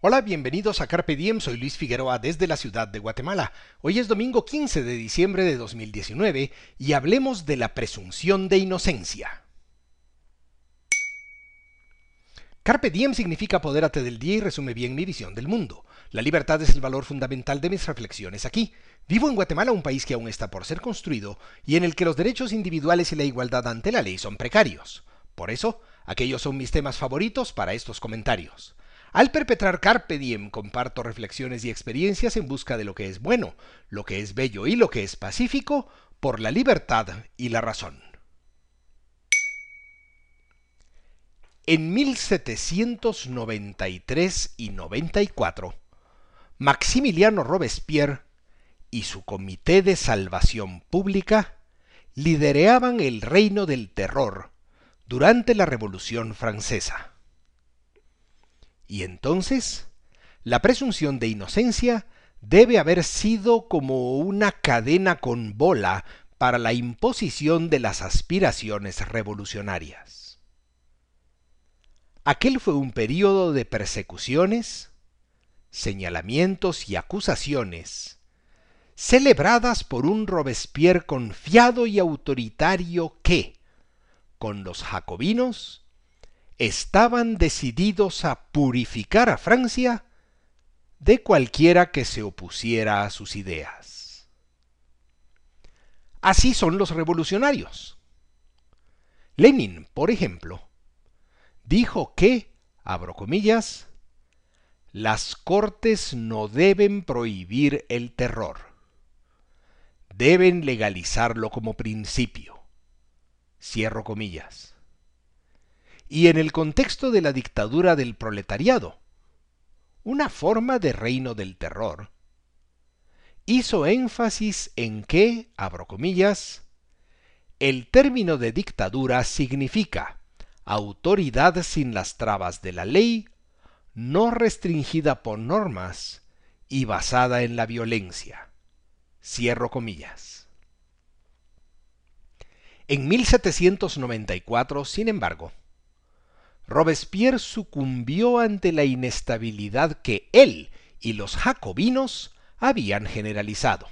Hola, bienvenidos a Carpe Diem, soy Luis Figueroa desde la ciudad de Guatemala. Hoy es domingo 15 de diciembre de 2019 y hablemos de la presunción de inocencia. Carpe Diem significa apodérate del día y resume bien mi visión del mundo. La libertad es el valor fundamental de mis reflexiones aquí. Vivo en Guatemala, un país que aún está por ser construido y en el que los derechos individuales y la igualdad ante la ley son precarios. Por eso, aquellos son mis temas favoritos para estos comentarios. Al perpetrar Carpe Diem comparto reflexiones y experiencias en busca de lo que es bueno, lo que es bello y lo que es pacífico, por la libertad y la razón. En 1793 y 94, Maximiliano Robespierre y su Comité de Salvación Pública lidereaban el reino del terror durante la Revolución Francesa. Y entonces, la presunción de inocencia debe haber sido como una cadena con bola para la imposición de las aspiraciones revolucionarias. Aquel fue un período de persecuciones, señalamientos y acusaciones, celebradas por un Robespierre confiado y autoritario que, con los jacobinos, estaban decididos a purificar a Francia de cualquiera que se opusiera a sus ideas. Así son los revolucionarios. Lenin, por ejemplo, dijo que, abro comillas, las cortes no deben prohibir el terror, deben legalizarlo como principio. Cierro comillas y en el contexto de la dictadura del proletariado, una forma de reino del terror, hizo énfasis en que, abro comillas, el término de dictadura significa autoridad sin las trabas de la ley, no restringida por normas y basada en la violencia. Cierro comillas. En 1794, sin embargo, Robespierre sucumbió ante la inestabilidad que él y los jacobinos habían generalizado.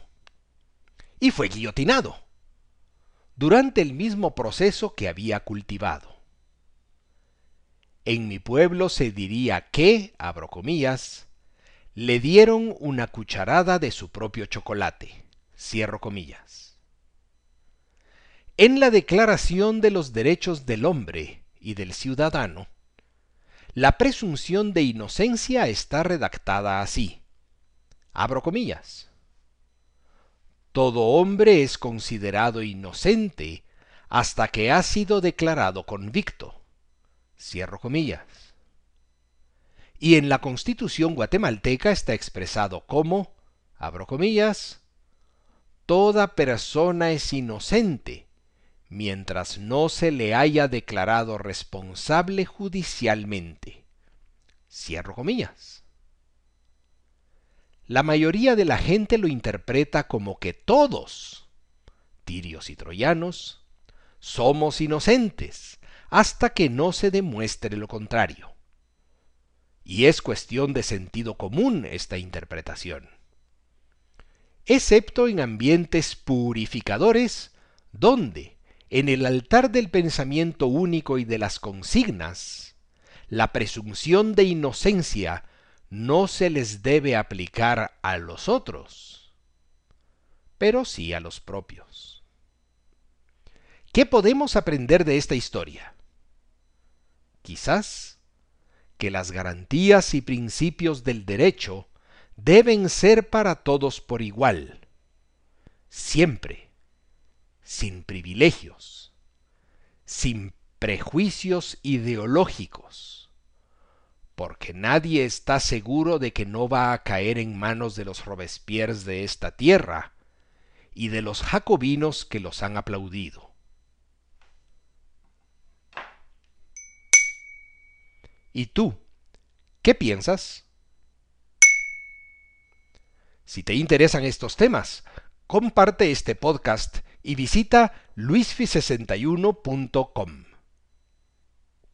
Y fue guillotinado durante el mismo proceso que había cultivado. En mi pueblo se diría que, abro comillas, le dieron una cucharada de su propio chocolate, cierro comillas. En la Declaración de los Derechos del Hombre, y del ciudadano, la presunción de inocencia está redactada así. Abro comillas. Todo hombre es considerado inocente hasta que ha sido declarado convicto. Cierro comillas. Y en la Constitución guatemalteca está expresado como, abro comillas, toda persona es inocente mientras no se le haya declarado responsable judicialmente. Cierro comillas. La mayoría de la gente lo interpreta como que todos, tirios y troyanos, somos inocentes hasta que no se demuestre lo contrario. Y es cuestión de sentido común esta interpretación. Excepto en ambientes purificadores, donde, en el altar del pensamiento único y de las consignas, la presunción de inocencia no se les debe aplicar a los otros, pero sí a los propios. ¿Qué podemos aprender de esta historia? Quizás que las garantías y principios del derecho deben ser para todos por igual, siempre sin privilegios, sin prejuicios ideológicos, porque nadie está seguro de que no va a caer en manos de los Robespierres de esta tierra y de los jacobinos que los han aplaudido. ¿Y tú? ¿Qué piensas? Si te interesan estos temas, comparte este podcast y visita luisfi61.com.